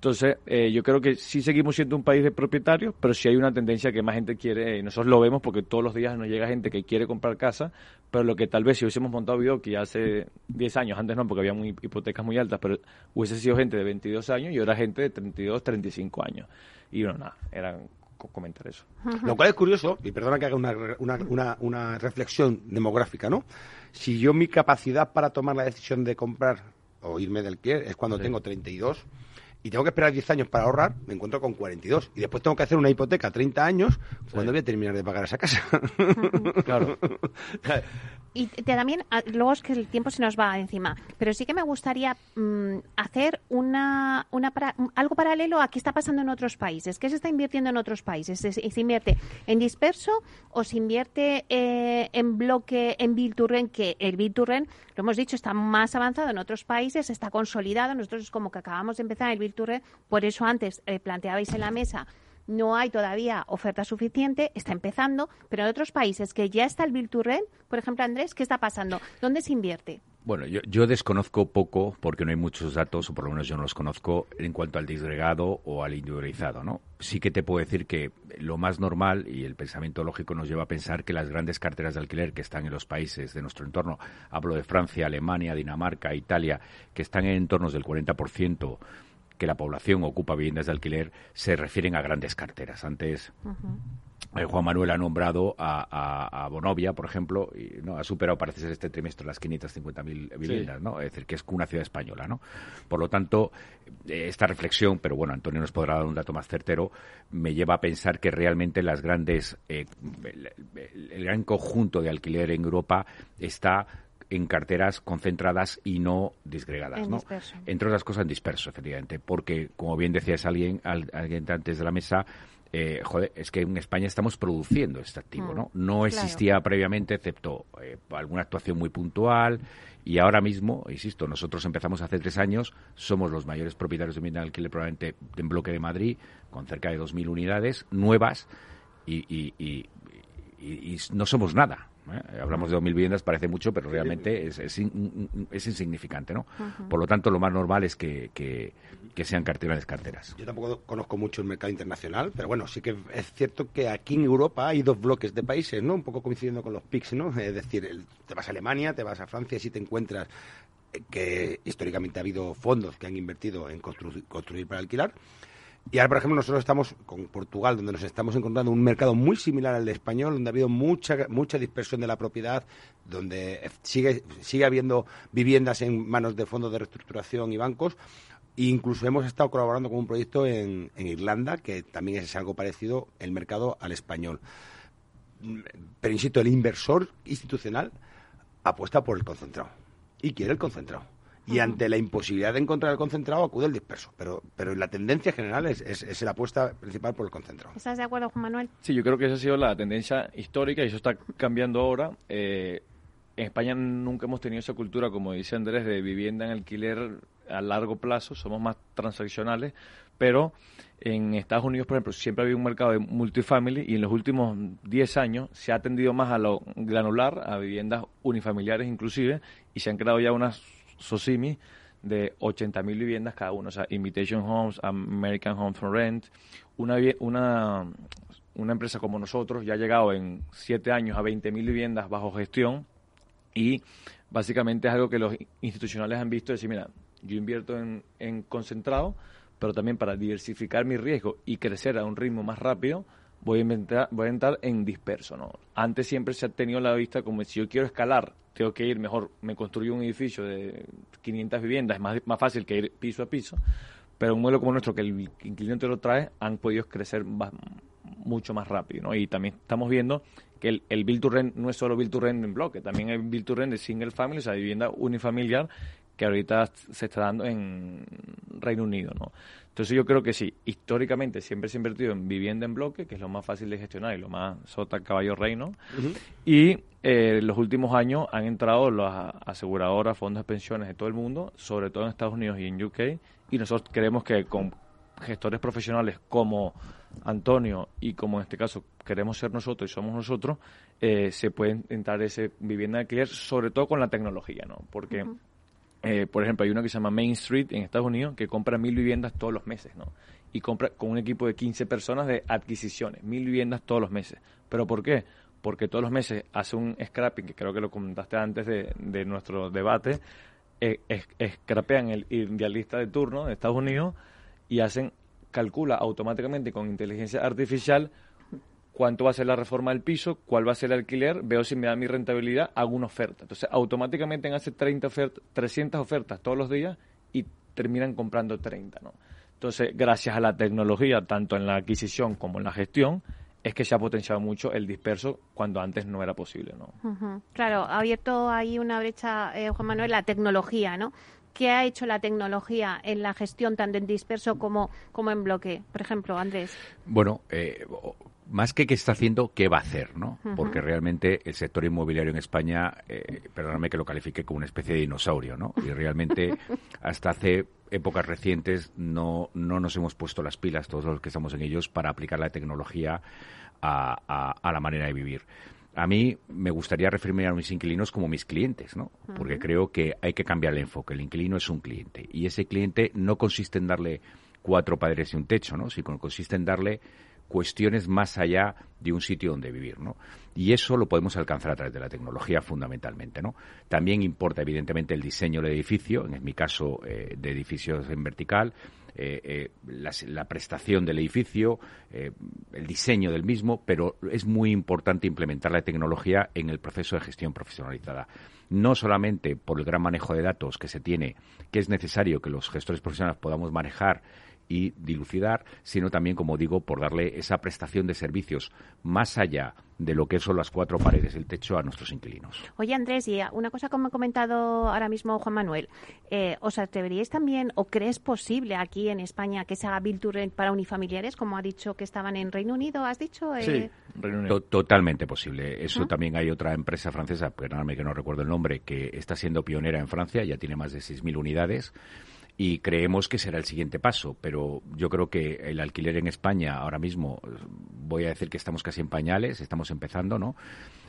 Entonces, eh, yo creo que sí seguimos siendo un país de propietarios, pero sí hay una tendencia que más gente quiere, y nosotros lo vemos porque todos los días nos llega gente que quiere comprar casa, pero lo que tal vez si hubiésemos montado video que hace 10 años, antes no, porque había hipotecas muy altas, pero hubiese sido gente de 22 años y ahora gente de 32, 35 años. Y bueno, nada, eran comentar eso. Lo cual es curioso, y perdona que haga una, una, una, reflexión demográfica, ¿no? Si yo mi capacidad para tomar la decisión de comprar o irme del alquiler es cuando tengo 32 y tengo que esperar 10 años para ahorrar, me encuentro con 42. Y después tengo que hacer una hipoteca 30 años, ¿cuándo voy a terminar de pagar esa casa? claro. Y también, ah, luego es que el tiempo se nos va encima, pero sí que me gustaría mm, hacer una, una algo paralelo a qué está pasando en otros países. ¿Qué se está invirtiendo en otros países? ¿Se, invierte en disperso o se invierte eh, en bloque, en Bilturren? Que el Bilturren, lo hemos dicho, está más avanzado en otros países, está consolidado. Nosotros es como que acabamos de empezar el Bilturren, por eso antes eh, planteabais en la mesa no hay todavía oferta suficiente, está empezando, pero en otros países que ya está el Build por ejemplo, Andrés, ¿qué está pasando? ¿Dónde se invierte? Bueno, yo, desconozco poco, porque no hay muchos datos, o por lo menos yo no los conozco, en cuanto al disgregado o al individualizado, ¿no? Sí que te puedo decir que lo más normal, y el pensamiento lógico nos lleva a pensar que las grandes carteras de alquiler que están en los países de nuestro entorno, hablo de Francia, Alemania, Dinamarca, Italia, que están en entornos del 40%, que la población ocupa viviendas de alquiler se refieren a grandes carteras. Antes, eh, Juan Manuel ha nombrado a, Bonovia, por ejemplo, y no ha superado, parece ser, este trimestre las 550.000 viviendas, ¿no? Es decir, que es una ciudad española, ¿no? Por lo tanto, eh, esta reflexión, pero bueno, Antonio nos podrá dar un dato más certero, me lleva a pensar que realmente las grandes, eh, el, gran conjunto de alquiler en Europa está en carteras concentradas y no disgregadas, ¿no? Entre otras cosas en disperso, efectivamente, porque, como bien decías alguien, alguien antes de la mesa, eh, joder, es que en España estamos produciendo este activo, ¿no? Mm, no existía previamente, excepto eh, alguna actuación muy puntual, y ahora mismo, insisto, nosotros empezamos hace tres años, somos los mayores propietarios de vivienda de alquiler probablemente en bloque de Madrid, con cerca de 2.000 unidades nuevas, y, y no somos nada. ¿Eh? Hablamos de 2.000 viviendas, parece mucho, pero realmente es, es, insignificante, ¿no? Por lo tanto, lo más normal es que, que, sean carteras carteras. Yo tampoco conozco mucho el mercado internacional, pero bueno, sí que es cierto que aquí en Europa hay dos bloques de países, ¿no? Un poco coincidiendo con los PICs, ¿no? Es decir, te vas a Alemania, te vas a Francia y si te encuentras eh, que históricamente ha habido fondos que han invertido en construir para alquilar y ahora, por ejemplo, nosotros estamos con Portugal, donde nos estamos encontrando un mercado muy similar al español, donde ha habido mucha, mucha dispersión de la propiedad, donde sigue, sigue habiendo viviendas en manos de fondos de reestructuración y bancos. E incluso hemos estado colaborando con un proyecto en, en Irlanda, que también es algo parecido el mercado al español. Pero insisto, el inversor institucional apuesta por el concentrado y quiere el concentrado y ante la imposibilidad de encontrar el concentrado acude el disperso. Pero, pero la tendencia general es, es, la apuesta principal por el concentrado. ¿Estás de acuerdo, Juan Manuel? Sí, yo creo que esa ha sido la tendencia histórica y eso está cambiando ahora. Eh, en España nunca hemos tenido esa cultura, como dice Andrés, de vivienda en alquiler a largo plazo, somos más transaccionales, pero en Estados Unidos, por ejemplo, siempre ha habido un mercado de multifamily y en los últimos 10 años se ha tendido más a lo granular, a viviendas unifamiliares inclusive, y se han creado ya unas Sosimi de 80.000 viviendas cada uno, o sea, Invitation Homes, American Homes for Rent, una, una, una empresa como nosotros ya ha llegado en 7 años a 20.000 viviendas bajo gestión y básicamente es algo que los institucionales han visto, decir, mira, yo invierto en, en concentrado, pero también para diversificar mi riesgo y crecer a un ritmo más rápido, voy a, inventar, voy a entrar en disperso. ¿no? Antes siempre se ha tenido la vista como si yo quiero escalar, tengo que ir mejor, me construyo un edificio de 500 viviendas, es más, más fácil que ir piso a piso, pero un modelo como nuestro, que el inquilino te lo trae, han podido crecer mucho más rápido. ¿no? Y también estamos viendo que el, el build to rent no es solo build to rent en bloque, también hay build to rent de single family, o sea, vivienda unifamiliar, que ahorita se está dando en Reino Unido, ¿no? Entonces yo creo que sí, históricamente siempre se ha invertido en vivienda en bloque, que es lo más fácil de gestionar y lo más sota caballo reino. Y eh, los últimos años han entrado las aseguradoras, fondos de pensiones de todo el mundo, sobre todo en Estados Unidos y en UK. Y nosotros creemos que con gestores profesionales como Antonio y como en este caso queremos ser nosotros y somos nosotros, eh, se puede entrar ese vivienda de alquiler, sobre todo con la tecnología, ¿no? Porque... Eh, por ejemplo, hay una que se llama Main Street en Estados Unidos que compra mil viviendas todos los meses, ¿no? Y compra con un equipo de 15 personas de adquisiciones, mil viviendas todos los meses. ¿Pero por qué? Porque todos los meses hace un scrapping, que creo que lo comentaste antes de, nuestro debate, eh, scrapean el idealista de turno de Estados Unidos y hacen, calcula automáticamente con inteligencia artificial cuánto va a ser la reforma del piso, cuál va a ser el alquiler, veo si me da mi rentabilidad, hago una oferta. Entonces, automáticamente hace 30 ofertas, 300 ofertas todos los días y terminan comprando 30, ¿no? Entonces, gracias a la tecnología, tanto en la adquisición como en la gestión, es que se ha potenciado mucho el disperso cuando antes no era posible, ¿no? Claro, ha abierto ahí una brecha, eh, Juan Manuel, la tecnología, ¿no? ¿Qué ha hecho la tecnología en la gestión tanto en disperso como, como en bloque? Por ejemplo, Andrés. Bueno, eh, más que qué está haciendo, qué va a hacer, ¿no? Porque realmente el sector inmobiliario en España, eh, perdóname que lo califique como una especie de dinosaurio, ¿no? Y realmente hasta hace épocas recientes no, no nos hemos puesto las pilas, todos los que estamos en ellos, para aplicar la tecnología a, a, la manera de vivir. A mí me gustaría referirme a mis inquilinos como mis clientes, ¿no? Porque creo que hay que cambiar el enfoque. El inquilino es un cliente y ese cliente no consiste en darle cuatro padres y un techo, ¿no? Sino consiste en darle cuestiones más allá de un sitio donde vivir, ¿no? Y eso lo podemos alcanzar a través de la tecnología fundamentalmente, ¿no? También importa evidentemente el diseño del edificio, en mi caso eh, de edificios en vertical, eh, eh, la, prestación del edificio, el diseño del mismo, pero es muy importante implementar la tecnología en el proceso de gestión profesionalizada. No solamente por el gran manejo de datos que se tiene, que es necesario que los gestores profesionales podamos manejar y dilucidar, sino también, como digo, por darle esa prestación de servicios más allá de lo que son las cuatro paredes del techo a nuestros inquilinos. Oye, Andrés, y una cosa como ha comentado ahora mismo Juan Manuel, eh, ¿os atreveríais también o crees posible aquí en España que se haga Bill to Rent para unifamiliares, como ha dicho que estaban en Reino Unido, has dicho? Eh... Sí, Reino Unido. totalmente posible. Eso también hay otra empresa francesa, perdóname que no recuerdo el nombre, que está siendo pionera en Francia, ya tiene más de 6.000 unidades y creemos que será el siguiente paso. Pero yo creo que el alquiler en España ahora mismo, voy a decir que estamos casi en pañales, estamos empezando, ¿no?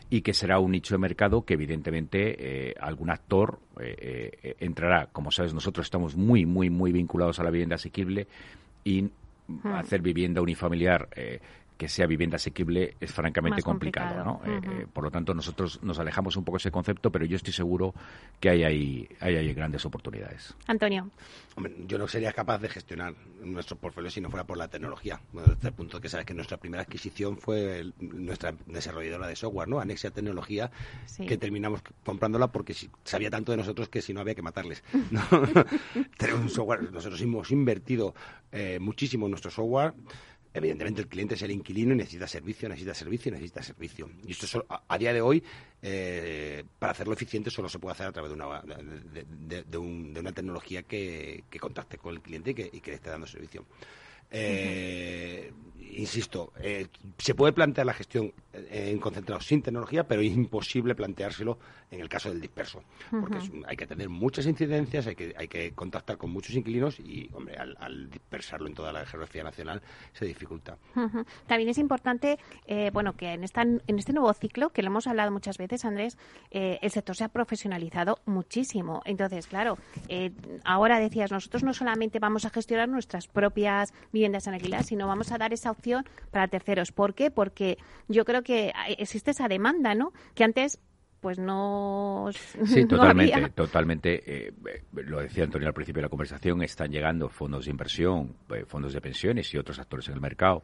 Y que será un nicho de mercado que evidentemente eh, algún actor eh, eh, entrará. Como sabes, nosotros estamos muy, muy, muy vinculados a la vivienda asequible y hmm. hacer vivienda unifamiliar que sea vivienda asequible es francamente complicado, ¿no? Eh, eh, por lo tanto, nosotros nos alejamos un poco de ese concepto, pero yo estoy seguro que hay ahí, hay, grandes oportunidades. Antonio. Hombre, yo no sería capaz de gestionar nuestro portfolio si no fuera por la tecnología. desde el punto que sabes que nuestra primera adquisición fue nuestra desarrolladora de software, ¿no? Anexia Tecnología, que terminamos comprándola porque sabía tanto de nosotros que si no había que matarles. Tenemos un software, nosotros hemos invertido eh, muchísimo en nuestro software. Evidentemente el cliente es el inquilino y necesita servicio, necesita servicio, necesita servicio. Y esto a, día de hoy, eh, para hacerlo eficiente, solo se puede hacer a través de una, de, una tecnología que, contacte con el cliente y que, y que le esté dando servicio. Eh, insisto, eh, se puede plantear la gestión en concentrado sin tecnología, pero es imposible planteárselo en el caso del disperso, porque hay que tener muchas incidencias, hay que, hay que contactar con muchos inquilinos y, hombre, al, dispersarlo en toda la geografía nacional se dificulta. También es importante, eh, bueno, que en, esta, en este nuevo ciclo, que lo hemos hablado muchas veces, Andrés, eh, el sector se ha profesionalizado muchísimo. Entonces, claro, ahora decías, nosotros no solamente vamos a gestionar nuestras propias viviendas en alquiler, sino vamos a dar esa opción para terceros. ¿Por qué? Porque yo creo que existe esa demanda, ¿no? Que antes pues no. Sí, totalmente, totalmente. Eh, lo decía Antonio al principio de la conversación, están llegando fondos de inversión, eh, fondos de pensiones y otros actores en el mercado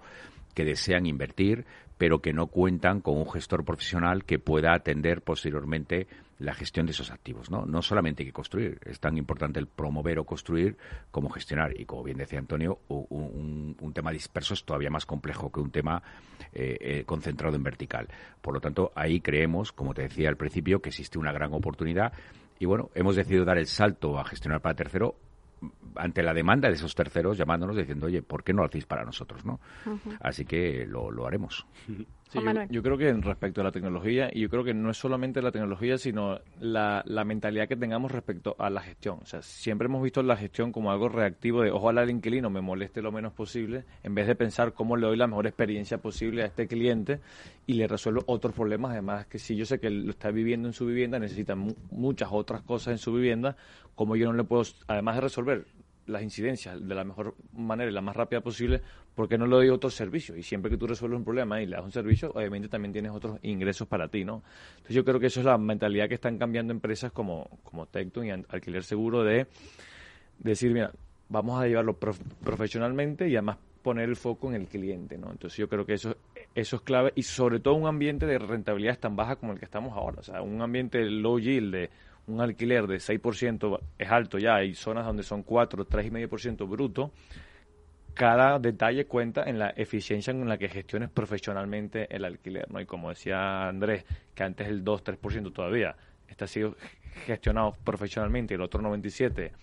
que desean invertir, pero que no cuentan con un gestor profesional que pueda atender posteriormente la gestión de esos activos. ¿no? no solamente hay que construir, es tan importante el promover o construir como gestionar. Y como bien decía Antonio, un, tema disperso es todavía más complejo que un tema eh, eh, concentrado en vertical. Por lo tanto, ahí creemos, como te decía al principio, que existe una gran oportunidad. Y bueno, hemos decidido dar el salto a gestionar para tercero ante la demanda de esos terceros llamándonos diciendo, oye, ¿por qué no lo hacéis para nosotros? ¿no? Así que lo, lo haremos. yo, creo que respecto a la tecnología, y yo creo que no es solamente la tecnología, sino la, la, mentalidad que tengamos respecto a la gestión. O sea, siempre hemos visto la gestión como algo reactivo de ojalá el inquilino me moleste lo menos posible, en vez de pensar cómo le doy la mejor experiencia posible a este cliente y le resuelvo otros problemas. Además, que si yo sé que lo está viviendo en su vivienda, necesita muchas otras cosas en su vivienda, como yo no le puedo, además de resolver las incidencias de la mejor manera y la más rápida posible, porque no le doy otros servicios. Y siempre que tú resuelves un problema y le das un servicio, obviamente también tienes otros ingresos para ti, ¿no? Entonces yo creo que eso es la mentalidad que están cambiando empresas como, como Tecton y Alquiler Seguro de, decir, mira, vamos a llevarlo profesionalmente y además poner el foco en el cliente, ¿no? Entonces yo creo que eso, eso es clave y sobre todo un ambiente de rentabilidad tan baja como el que estamos ahora. O sea, un ambiente low yield de un alquiler de 6% es alto ya, hay zonas donde son 4, 3,5% bruto, cada detalle cuenta en la eficiencia en la que gestiones profesionalmente el alquiler, ¿no? Y como decía Andrés, que antes el 2, 3% todavía está sido gestionado profesionalmente el otro 97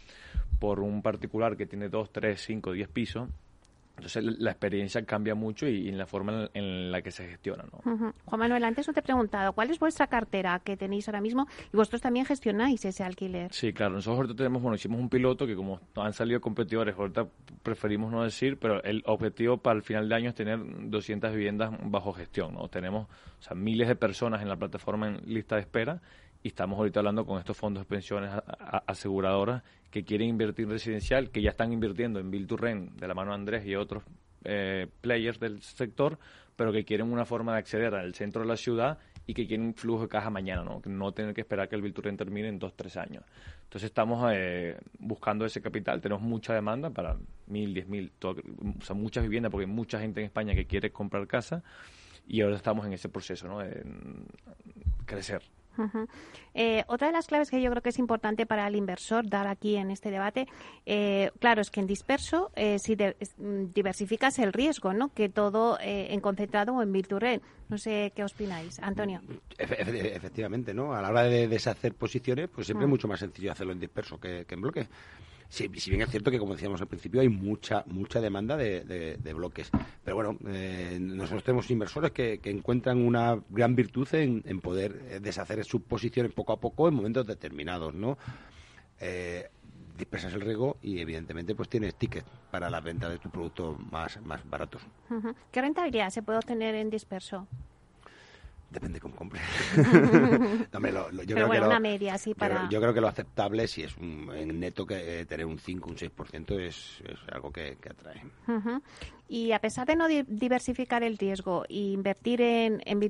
por un particular que tiene 2, 3, 5, 10 pisos, entonces la experiencia cambia mucho y, en la forma en, la que se gestiona. ¿no? Juan Manuel, antes no te he preguntado, ¿cuál es vuestra cartera que tenéis ahora mismo? Y vosotros también gestionáis ese alquiler. Sí, claro. Nosotros ahorita tenemos, bueno, hicimos un piloto que como han salido competidores, ahorita preferimos no decir, pero el objetivo para el final de año es tener 200 viviendas bajo gestión. ¿no? Tenemos o sea, miles de personas en la plataforma en lista de espera y estamos ahorita hablando con estos fondos de pensiones aseguradoras que quieren invertir en residencial, que ya están invirtiendo en Bill to Rent de la mano de Andrés y otros eh, players del sector, pero que quieren una forma de acceder al centro de la ciudad y que quieren un flujo de caja mañana, ¿no? No tener que esperar que el Bilturren termine en dos, tres años. Entonces estamos eh, buscando ese capital, tenemos mucha demanda para mil, diez mil, o sea, muchas viviendas, porque hay mucha gente en España que quiere comprar casa y ahora estamos en ese proceso, ¿no? De crecer. Eh, otra de las claves que yo creo que es importante para el inversor dar aquí en este debate, eh, claro, es que en disperso eh, si mm, diversificas el riesgo, ¿no? Que todo en concentrado o en virtual. No sé qué opináis, Antonio. efectivamente, ¿no? A la hora de deshacer posiciones, pues siempre es mm. mucho más sencillo hacerlo en disperso que, que en bloque. Sí, si bien es cierto que, como decíamos al principio, hay mucha mucha demanda de, bloques. Pero bueno, eh, nosotros tenemos inversores que, encuentran una gran virtud en, poder eh, deshacer sus posiciones poco a poco en momentos determinados, ¿no? Eh, dispersas el riesgo y evidentemente pues tienes ticket para la venta de tus productos más, más baratos. ¿Qué rentabilidad se puede obtener en disperso? Depende cómo compre. yo creo que una media, sí, para... Yo, creo que lo aceptable, si es un, en neto, que eh, tener un 5, un 6% es, es algo que, atrae. Y a pesar de no diversificar el riesgo e invertir en, en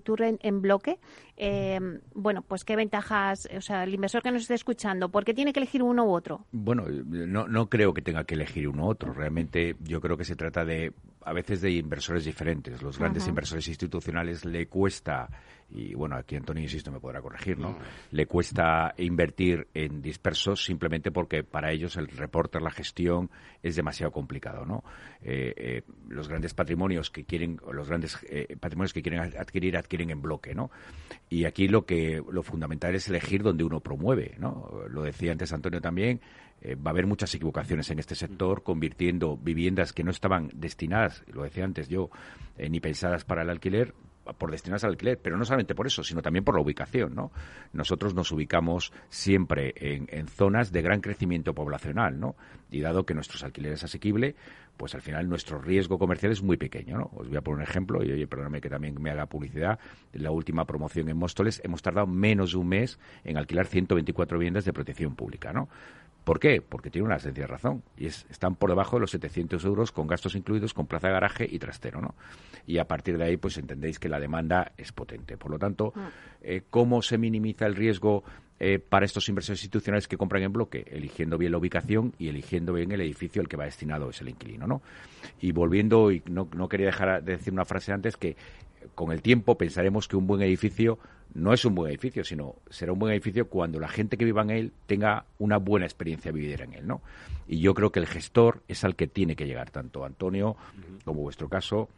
en, bloque, eh, bueno, pues qué ventajas, o sea, el inversor que nos esté escuchando, ¿por qué tiene que elegir uno u otro? Bueno, no, no creo que tenga que elegir uno u otro. Realmente yo creo que se trata de, a veces, de inversores diferentes. Los grandes inversores institucionales le cuesta y bueno, aquí Antonio, insisto, me podrá corregir, ¿no? Le cuesta invertir en dispersos simplemente porque para ellos el reporte, la gestión es demasiado complicado, ¿no? Eh, eh, los grandes patrimonios que quieren, los grandes eh, patrimonios que quieren adquirir, adquieren en bloque, ¿no? Y aquí lo que, lo fundamental es elegir donde uno promueve, ¿no? Lo decía antes Antonio también, va a haber muchas equivocaciones en este sector, convirtiendo viviendas que no estaban destinadas, lo decía antes yo, ni pensadas para el alquiler, por destinarse al alquiler, pero no solamente por eso, sino también por la ubicación, ¿no? Nosotros nos ubicamos siempre en, zonas de gran crecimiento poblacional, ¿no? Y dado que nuestros alquileres es asequible, pues al final nuestro riesgo comercial es muy pequeño, ¿no? Os voy a poner un ejemplo, y oye, perdóname que también me haga publicidad, en la última promoción en Móstoles hemos tardado menos de un mes en alquilar 124 viviendas de protección pública, ¿no? ¿Por qué? Porque tiene una sencilla razón. Y es, están por debajo de los 700 euros con gastos incluidos, con plaza de garaje y trastero, ¿no? Y a partir de ahí, pues entendéis que la demanda es potente. Por lo tanto, mm. eh, ¿cómo se minimiza el riesgo eh, para estos inversores institucionales que compran en bloque? Eligiendo bien la ubicación y eligiendo bien el edificio al que va destinado ese inquilino, ¿no? Y volviendo, y no, no quería dejar de decir una frase antes, que con el tiempo pensaremos que un buen edificio no es un buen edificio, sino será un buen edificio cuando la gente que viva en él tenga una buena experiencia de vivir en él, ¿no? Y yo creo que el gestor es al que tiene que llegar, tanto Antonio como vuestro caso,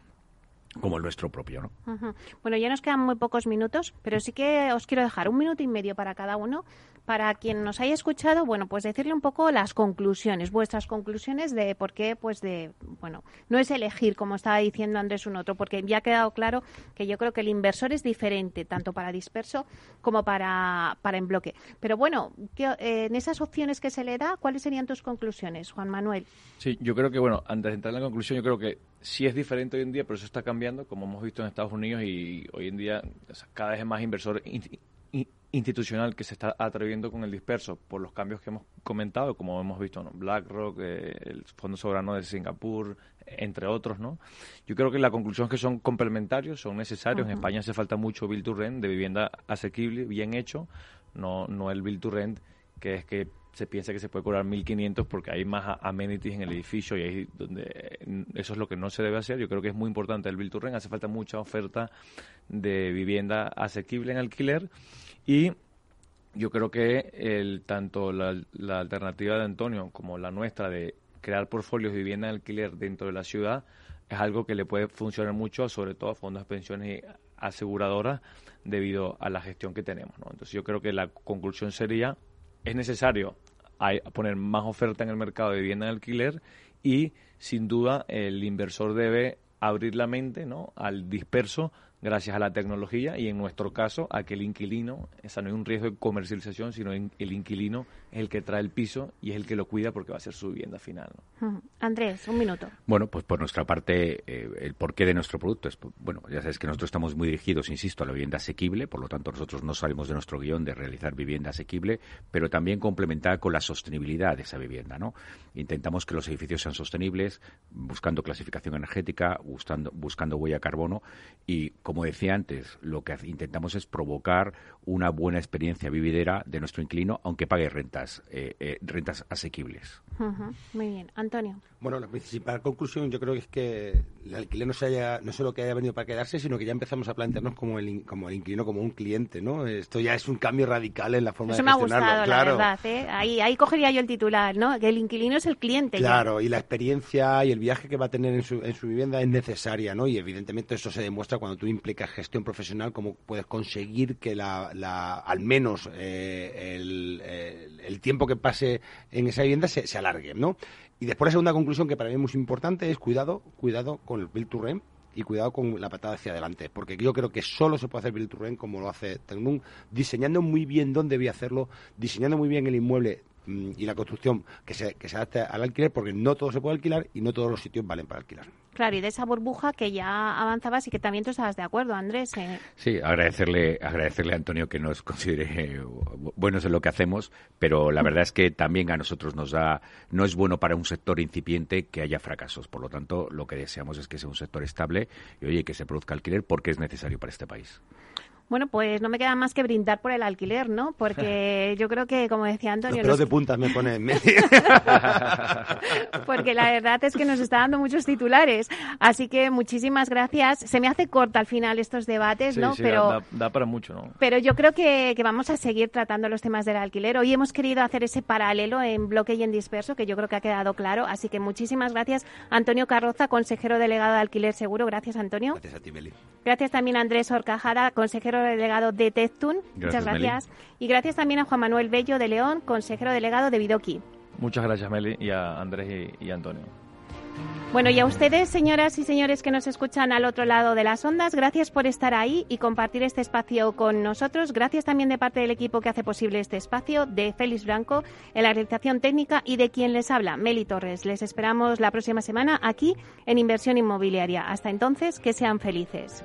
como el nuestro propio, ¿no? Bueno, ya nos quedan muy pocos minutos, pero sí que os quiero dejar un minuto y medio para cada uno para quien nos haya escuchado, bueno, pues decirle un poco las conclusiones, vuestras conclusiones de por qué, pues de, bueno, no es elegir, como estaba diciendo Andrés, un otro, porque ya ha quedado claro que yo creo que el inversor es diferente, tanto para disperso como para, para en bloque. Pero bueno, en esas opciones que se le da, ¿cuáles serían tus conclusiones, Juan Manuel? Sí, yo creo que, bueno, antes de entrar en la conclusión, yo creo que sí es diferente hoy en día, pero eso está cambiando, como hemos visto en Estados Unidos y hoy en día cada vez es más inversor institucional que se está atreviendo con el disperso por los cambios que hemos comentado, como hemos visto, ¿no? BlackRock, eh, el Fondo Soberano de Singapur, entre otros, ¿no? Yo creo que la conclusión es que son complementarios, son necesarios. En España hace falta mucho build to rent de vivienda asequible, bien hecho, no, no el build to rent que es que se piensa que se puede cobrar 1.500 porque hay más amenities en el edificio y ahí donde eso es lo que no se debe hacer. Yo creo que es muy importante el build to rent, hace falta mucha oferta de vivienda asequible en alquiler y yo creo que el, tanto la, alternativa de Antonio como la nuestra de crear portfolios de vivienda en alquiler dentro de la ciudad es algo que le puede funcionar mucho, sobre todo a fondos de pensiones y aseguradoras, debido a la gestión que tenemos. Entonces yo creo que la conclusión sería, es necesario poner más oferta en el mercado de vivienda en alquiler y sin duda el inversor debe abrir la mente ¿no? al disperso gracias a la tecnología y en nuestro caso a que el inquilino, esa no es un riesgo de comercialización, sino el inquilino es el que trae el piso y es el que lo cuida porque va a ser su vivienda final. Andrés, un minuto. Bueno, pues por nuestra parte, eh, el porqué de nuestro producto es, bueno, ya sabes que nosotros estamos muy dirigidos, insisto, a la vivienda asequible, por lo tanto nosotros no salimos de nuestro guion de realizar vivienda asequible, pero también complementada con la sostenibilidad de esa vivienda, ¿no? Intentamos que los edificios sean sostenibles, buscando clasificación energética, buscando, buscando huella de carbono y, como decía antes, lo que intentamos es provocar una buena experiencia vividera de nuestro inquilino, aunque pague rentas, eh, eh, rentas asequibles. Muy bien. Antonio. Bueno, la principal conclusión yo creo que es que el alquiler no, se haya, no solo que haya venido para quedarse, sino que ya empezamos a plantearnos como el, como el inquilino como un cliente, ¿no? Esto ya es un cambio radical en la forma Eso de gestionarlo. me ha gustado, claro. la verdad, ¿eh? Ahí, ahí cogería yo el titular, ¿no? Que el inquilino es el cliente. Claro, y la experiencia y el viaje que va a tener en su, en su vivienda es necesaria, ¿no? Y evidentemente eso se demuestra cuando tú implicas gestión profesional, cómo puedes conseguir que la, la al menos eh, el, el, tiempo que pase en esa vivienda se, se alargue, ¿no? Y después la segunda conclusión que para mí es muy importante es cuidado, cuidado con el build to rent y cuidado con la patada hacia adelante, porque yo creo que solo se puede hacer build to rent como lo hace Tecnum, diseñando muy bien dónde voy a hacerlo, diseñando muy bien el inmueble y la construcción que se, que se adapte al alquiler, porque no todo se puede alquilar y no todos los sitios valen para alquilar. Claro, y de esa burbuja que ya avanzabas y que también tú estabas de acuerdo, Andrés. Eh. Sí, agradecerle, agradecerle a Antonio que nos considere buenos en lo que hacemos, pero la verdad es que también a nosotros nos da, no es bueno para un sector incipiente que haya fracasos. Por lo tanto, lo que deseamos es que sea un sector estable y oye, que se produzca alquiler porque es necesario para este país. Bueno, pues no me queda más que brindar por el alquiler, ¿no? Porque yo creo que, como decía Antonio... Los de puntas me pone en medio. Porque la verdad es que nos está dando muchos titulares. Así que muchísimas gracias. Se me hace corta al final estos debates, ¿no? Sí, pero da, para mucho, ¿no? Pero yo creo que, que, vamos a seguir tratando los temas del alquiler. Hoy hemos querido hacer ese paralelo en bloque y en disperso, que yo creo que ha quedado claro. Así que muchísimas gracias, Antonio Carroza, consejero delegado de Alquiler Seguro. Gracias, Antonio. Gracias a ti, Meli. Gracias también a Andrés Orcajada, consejero delegado de Tectun. Muchas gracias. Y gracias también a Juan Manuel Bello de León, consejero delegado de Vidoki. Muchas gracias, Meli, y a Andrés y, Antonio. Bueno, y a ustedes, señoras y señores que nos escuchan al otro lado de las ondas, gracias por estar ahí y compartir este espacio con nosotros. Gracias también de parte del equipo que hace posible este espacio, de Félix Blanco, en la realización técnica y de quien les habla, Meli Torres. Les esperamos la próxima semana aquí en Inversión Inmobiliaria. Hasta entonces, que sean felices.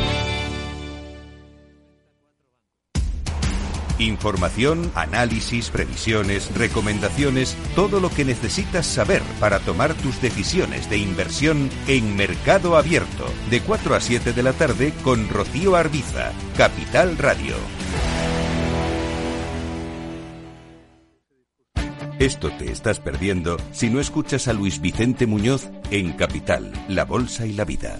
Información, análisis, previsiones, recomendaciones, todo lo que necesitas saber para tomar tus decisiones de inversión en Mercado Abierto, de 4 a 7 de la tarde con Rocío Arbiza, Capital Radio. Esto te estás perdiendo si no escuchas a Luis Vicente Muñoz en Capital, La Bolsa y la Vida.